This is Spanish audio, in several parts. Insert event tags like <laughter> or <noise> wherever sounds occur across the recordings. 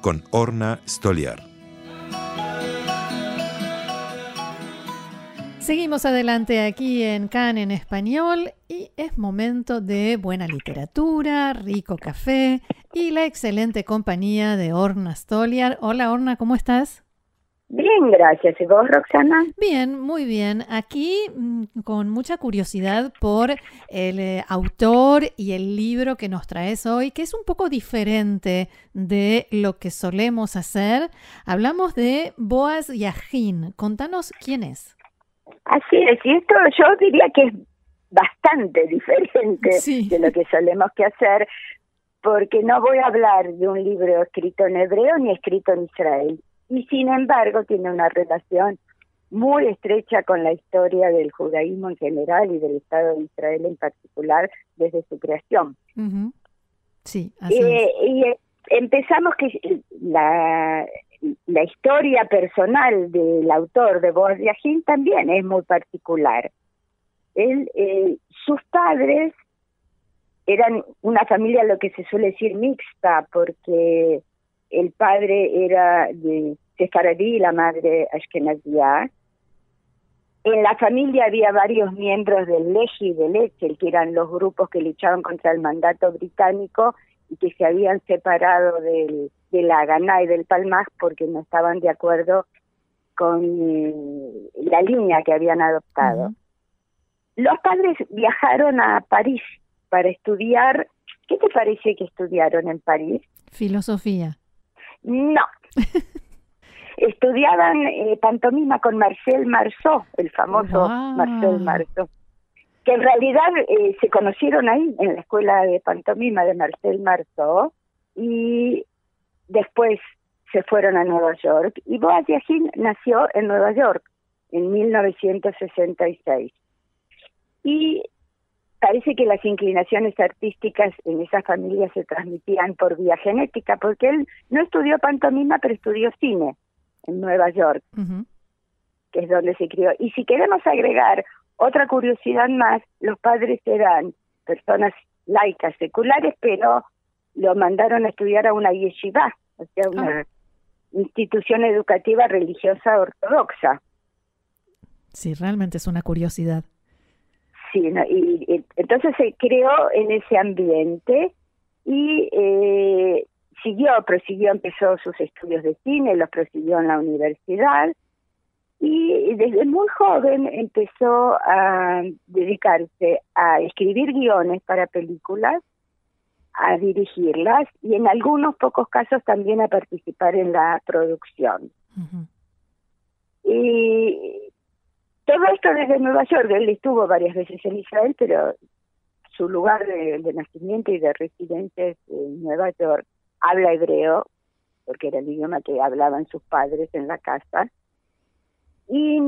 con Orna Stoliar. Seguimos adelante aquí en CAN en español y es momento de buena literatura, rico café y la excelente compañía de Orna Stoliar. Hola Orna, ¿cómo estás? Bien, gracias. ¿Y vos, Roxana? Bien, muy bien. Aquí mm, con mucha curiosidad por el eh, autor y el libro que nos traes hoy, que es un poco diferente de lo que solemos hacer. Hablamos de Boaz Yahin. Contanos quién es. Así es, y esto yo diría que es bastante diferente de lo que solemos que hacer, porque no voy a hablar de un libro escrito en hebreo ni escrito en Israel y sin embargo tiene una relación muy estrecha con la historia del judaísmo en general y del Estado de Israel en particular desde su creación. Sí, así eh, Y eh, empezamos que la, la historia personal del autor de Boaz Yajin también es muy particular. Él, eh, sus padres eran una familia, lo que se suele decir, mixta, porque el padre era de Sefaradí y la madre Ashkenazia. En la familia había varios miembros del Leji y del Echel, que eran los grupos que luchaban contra el mandato británico y que se habían separado del, de la Haganah y del Palmaj porque no estaban de acuerdo con eh, la línea que habían adoptado. Los padres viajaron a París para estudiar. ¿Qué te parece que estudiaron en París? Filosofía. No. <laughs> Estudiaban eh, pantomima con Marcel Marceau, el famoso Marcel Marceau, que en realidad eh, se conocieron ahí en la escuela de pantomima de Marcel Marceau y después se fueron a Nueva York. Y Boaz Yajin nació en Nueva York en 1966. Y parece que las inclinaciones artísticas en esa familia se transmitían por vía genética, porque él no estudió pantomima, pero estudió cine en Nueva York, que es donde se crió. Y si queremos agregar otra curiosidad más, los padres eran personas laicas, seculares, pero lo mandaron a estudiar a una yeshiva, o sea, una ah. institución educativa religiosa ortodoxa. Sí, realmente es una curiosidad. Sí, y, entonces se creó en ese ambiente y eh, siguió, prosiguió, empezó sus estudios de cine, los prosiguió en la universidad y desde muy joven empezó a dedicarse a escribir guiones para películas, a dirigirlas y en algunos pocos casos también a participar en la producción. Y todo esto desde Nueva York, él estuvo varias veces en Israel, pero su lugar de, nacimiento y de residencia es Nueva York. Habla hebreo, porque era el idioma que hablaban sus padres en la casa. Y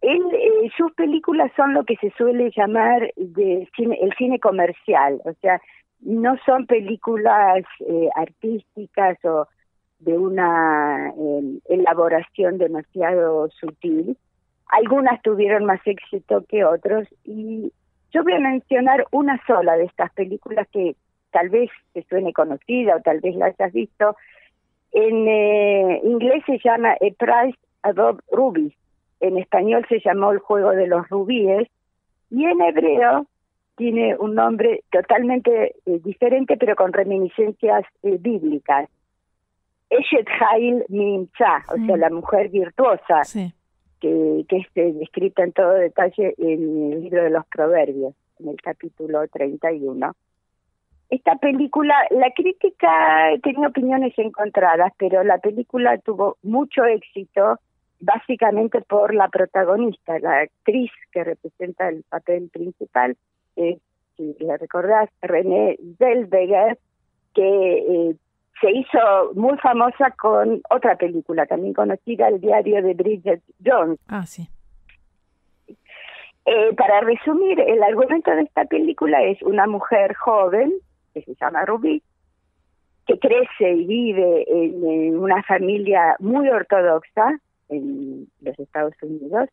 él, eh, sus películas son lo que se suele llamar de cine, el cine comercial, o sea, no son películas eh, artísticas o de una eh, elaboración demasiado sutil, algunas tuvieron más éxito que otros y yo voy a mencionar una sola de estas películas que tal vez te suene conocida o tal vez la hayas visto. En eh, inglés se llama A Price Above Rubies, en español se llamó El Juego de los Rubíes y en hebreo tiene un nombre totalmente eh, diferente pero con reminiscencias eh, bíblicas. Eshet Hail Mimcha, o sea, la mujer virtuosa. Sí que, que es descrita en todo detalle en el libro de los Proverbios, en el capítulo 31. Esta película, la crítica tenía opiniones encontradas, pero la película tuvo mucho éxito básicamente por la protagonista, la actriz que representa el papel principal, si le recordás, René Zellweger, que eh, se hizo muy famosa con otra película también conocida, El diario de Bridget Jones. Ah, sí. Eh, para resumir, el argumento de esta película es una mujer joven, que se llama Ruby, que crece y vive en, una familia muy ortodoxa en los Estados Unidos,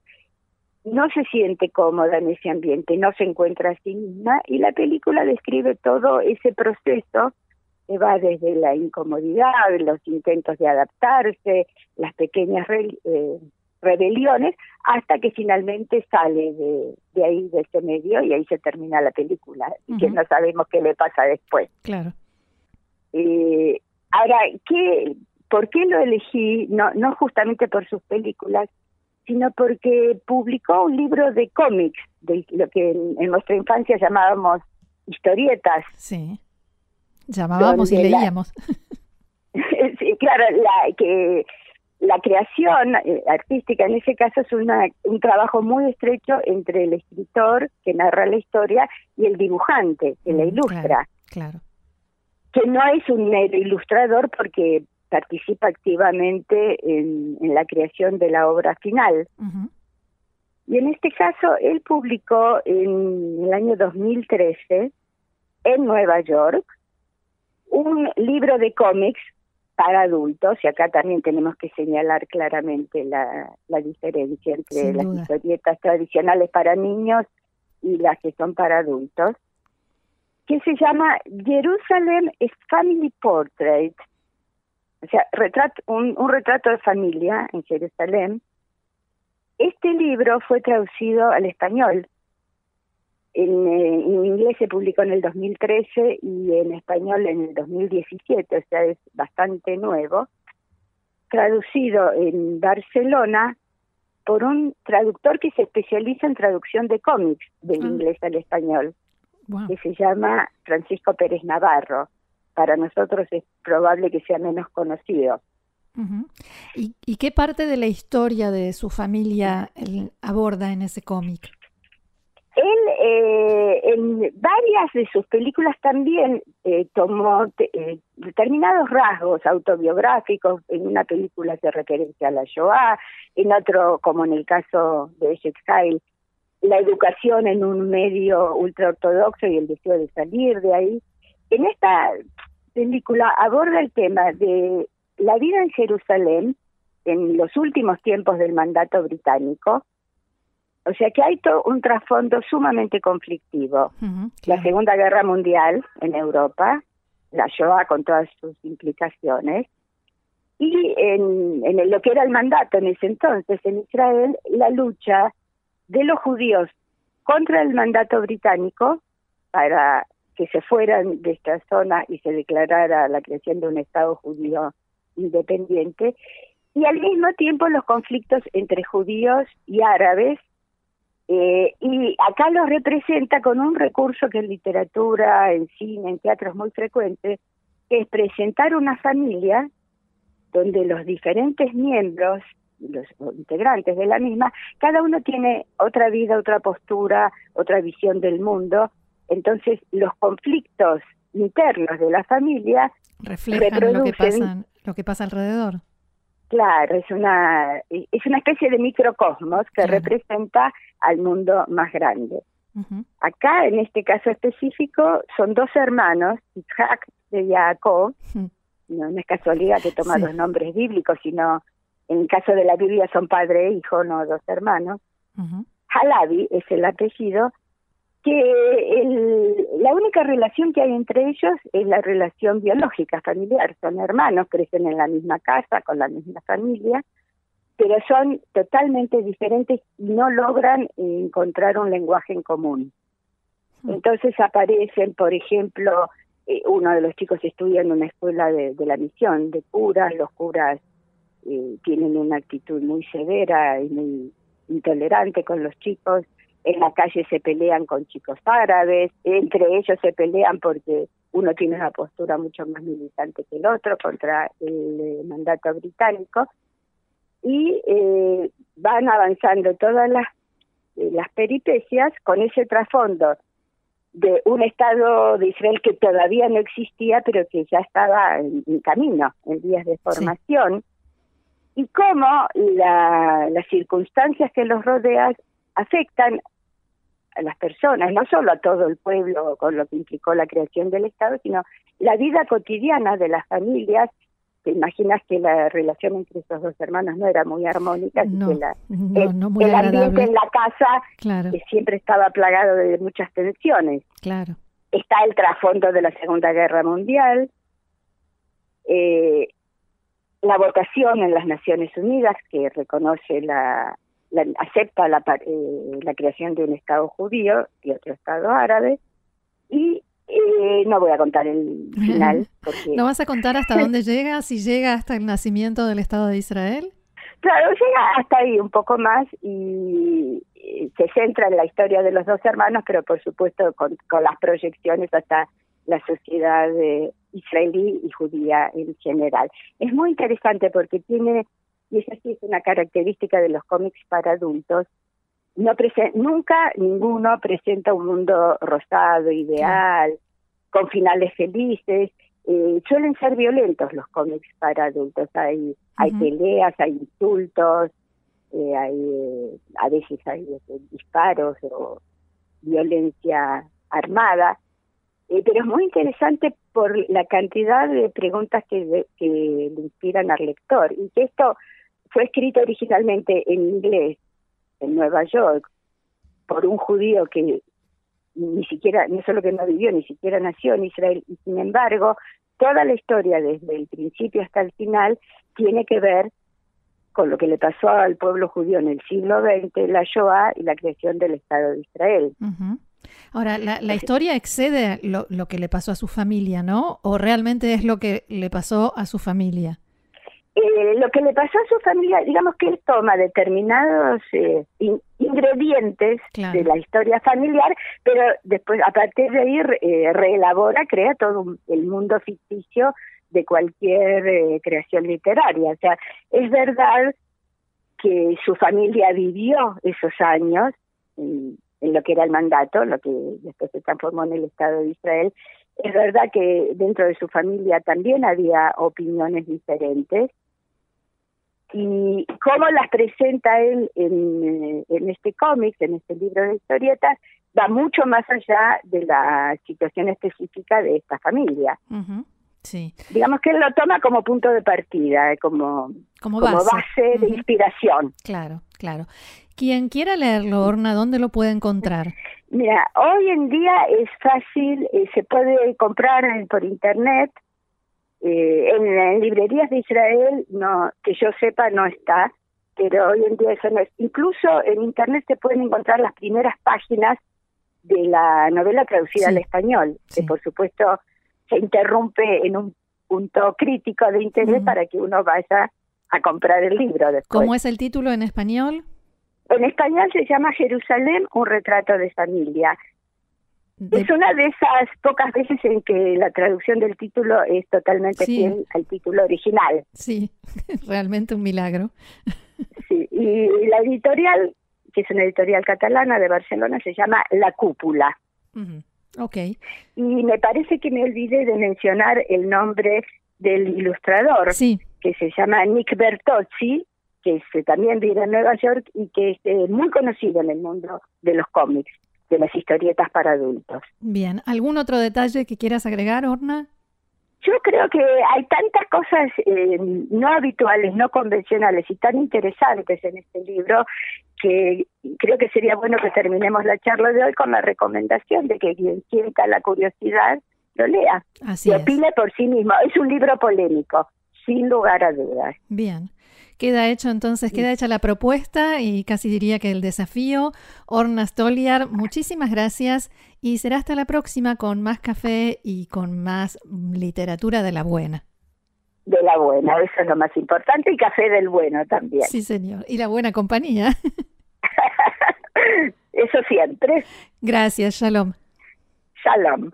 no se siente cómoda en ese ambiente, no se encuentra a sí misma y la película describe todo ese proceso que va desde la incomodidad, los intentos de adaptarse, las pequeñas eh, rebeliones, hasta que finalmente sale de, ahí, de ese medio, y ahí se termina la película, y que no sabemos qué le pasa después. Claro. Eh, ahora, ¿qué, ¿por qué lo elegí? No, no justamente por sus películas, sino porque publicó un libro de cómics, de lo que en, nuestra infancia llamábamos historietas. Sí. Llamábamos y leíamos. <laughs> sí, claro, la, que la creación eh, artística en ese caso es una, un trabajo muy estrecho entre el escritor que narra la historia y el dibujante que la mm, ilustra. Claro, Que no es un mero ilustrador porque participa activamente en, la creación de la obra final. Y en este caso, él publicó en el año 2013 en Nueva York un libro de cómics para adultos, y acá también tenemos que señalar claramente la, la diferencia entre las historietas tradicionales para niños y las que son para adultos, que se llama Jerusalem Family Portrait, o sea, retrato, un, un retrato de familia en Jerusalén. Este libro fue traducido al español eh, en, inglés se publicó en el 2013 y en español en el 2017, o sea, es bastante nuevo, traducido en Barcelona por un traductor que se especializa en traducción de cómics del ah. inglés al español, que se llama Francisco Pérez Navarro. Para nosotros es probable que sea menos conocido. ¿Y, ¿Y, qué parte de la historia de su familia él aborda en ese cómic? Eh, en varias de sus películas también eh, tomó eh, determinados rasgos autobiográficos. En una película se referencia a la Shoah, en otro, como en el caso de Eshex la educación en un medio ultraortodoxo y el deseo de salir de ahí. En esta película aborda el tema de la vida en Jerusalén en los últimos tiempos del mandato británico, o sea que hay todo un trasfondo sumamente conflictivo. La Segunda Guerra Mundial en Europa, la Shoah con todas sus implicaciones, y en, en lo que era el mandato en ese entonces en Israel, la lucha de los judíos contra el mandato británico para que se fueran de esta zona y se declarara la creación de un Estado judío independiente, y al mismo tiempo los conflictos entre judíos y árabes eh, y acá lo representa con un recurso que en literatura, en cine, en teatro es muy frecuente, que es presentar una familia donde los diferentes miembros, los integrantes de la misma, cada uno tiene otra vida, otra postura, otra visión del mundo. Entonces, los conflictos internos de la familia reflejan lo que pasa, lo que pasa alrededor. Claro, es una, es una especie de microcosmos que representa al mundo más grande. Acá, en este caso específico, son dos hermanos, Isaac de Jacob, no, es casualidad que toma los nombres bíblicos, sino en el caso de la Biblia son padre e hijo, no dos hermanos. Halabi es el apellido, que el, la única relación que hay entre ellos es la relación biológica familiar. Son hermanos, crecen en la misma casa, con la misma familia, pero son totalmente diferentes y no logran encontrar un lenguaje en común. Hmm. Entonces aparecen, por ejemplo, eh, uno de los chicos estudia en una escuela de, la misión de curas, los curas eh, tienen una actitud muy severa y muy intolerante con los chicos, en la calle se pelean con chicos árabes, entre ellos se pelean porque uno tiene una postura mucho más militante que el otro contra el eh, mandato británico. Y eh, van avanzando todas las, eh, las peripecias con ese trasfondo de un Estado de Israel que todavía no existía, pero que ya estaba en, camino, en días de formación, y cómo las circunstancias que los rodean afectan a las personas, no solo a todo el pueblo con lo que implicó la creación del Estado, sino la vida cotidiana de las familias. Te imaginas que la relación entre esos dos hermanos no era muy armónica, no, que la, el, el ambiente en la casa que siempre estaba plagado de muchas tensiones. Claro. Está el trasfondo de la Segunda Guerra Mundial, eh, la votación en las Naciones Unidas que reconoce la, acepta la, eh, la creación de un Estado judío y otro Estado árabe y eh, no voy a contar el final. <laughs> ¿No vas a contar hasta <laughs> dónde llega? Si llega hasta el nacimiento del Estado de Israel. Claro, llega hasta ahí un poco más y se centra en la historia de los dos hermanos, pero por supuesto con, con las proyecciones hasta la sociedad eh, israelí y judía en general. Es muy interesante porque tiene, y esa sí es una característica de los cómics para adultos, no nunca ninguno presenta un mundo rosado, ideal, con finales felices. Eh, suelen ser violentos los cómics para adultos. Hay, hay peleas, hay insultos, eh, hay, eh, a veces hay disparos o violencia armada. pero es muy interesante por la cantidad de preguntas que, que le inspiran al lector. Y que esto fue escrito originalmente en inglés en Nueva York por un judío que ni siquiera, no solo que no vivió, ni siquiera nació en Israel, y sin embargo, toda la historia desde el principio hasta el final tiene que ver con lo que le pasó al pueblo judío en el siglo XX, la Shoah y la creación del Estado de Israel. Ahora, la, la historia excede lo, lo que le pasó a su familia, ¿no? ¿O realmente es lo que le pasó a su familia? Eh, lo que le pasó a su familia, digamos que él toma determinados eh, ingredientes de la historia familiar, pero después a partir de ahí eh, reelabora, crea todo el mundo ficticio de cualquier creación literaria. O sea, es verdad que su familia vivió esos años en, en lo que era el mandato, lo que después se transformó en el Estado de Israel. Es verdad que dentro de su familia también había opiniones diferentes y cómo las presenta él en, en este cómic, en este libro de historietas, va mucho más allá de la situación específica de esta familia. Sí. Digamos que él lo toma como punto de partida, como, como base, de inspiración. Claro, claro. Quien quiera leerlo, Orna, ¿dónde lo puede encontrar? Mira, hoy en día es fácil, eh, se puede comprar por internet, eh, en, librerías de Israel, no que yo sepa, no está, pero hoy en día eso no es. Incluso en Internet se pueden encontrar las primeras páginas de la novela traducida al español, que por supuesto se interrumpe en un punto crítico de interés para que uno vaya a comprar el libro después. ¿Cómo es el título en español? En español se llama Jerusalén, un retrato de familia. Es una de esas pocas veces en que la traducción del título es totalmente fiel al título original. Sí, <laughs> realmente un milagro. Sí, y la editorial, que es una editorial catalana de Barcelona, se llama La Cúpula. Ok. Y me parece que me olvidé de mencionar el nombre del ilustrador, sí. que se llama Nick Bertozzi, que también vive en Nueva York y que es eh, muy conocido en el mundo de los cómics de las historietas para adultos. Bien, ¿algún otro detalle que quieras agregar, Orna? Yo creo que hay tantas cosas eh, no habituales, no convencionales y tan interesantes en este libro que creo que sería bueno que terminemos la charla de hoy con la recomendación de que quien sienta la curiosidad lo lea Así y opine por sí mismo. Es un libro polémico, sin lugar a dudas. Bien. Queda hecho entonces, queda hecha la propuesta y casi diría que el desafío. Orna Stoliar, muchísimas gracias y será hasta la próxima con más café y con más literatura de la buena. De la buena, eso es lo más importante y café del bueno también. Sí, señor. Y la buena compañía. <laughs> eso siempre. Gracias, shalom. Shalom.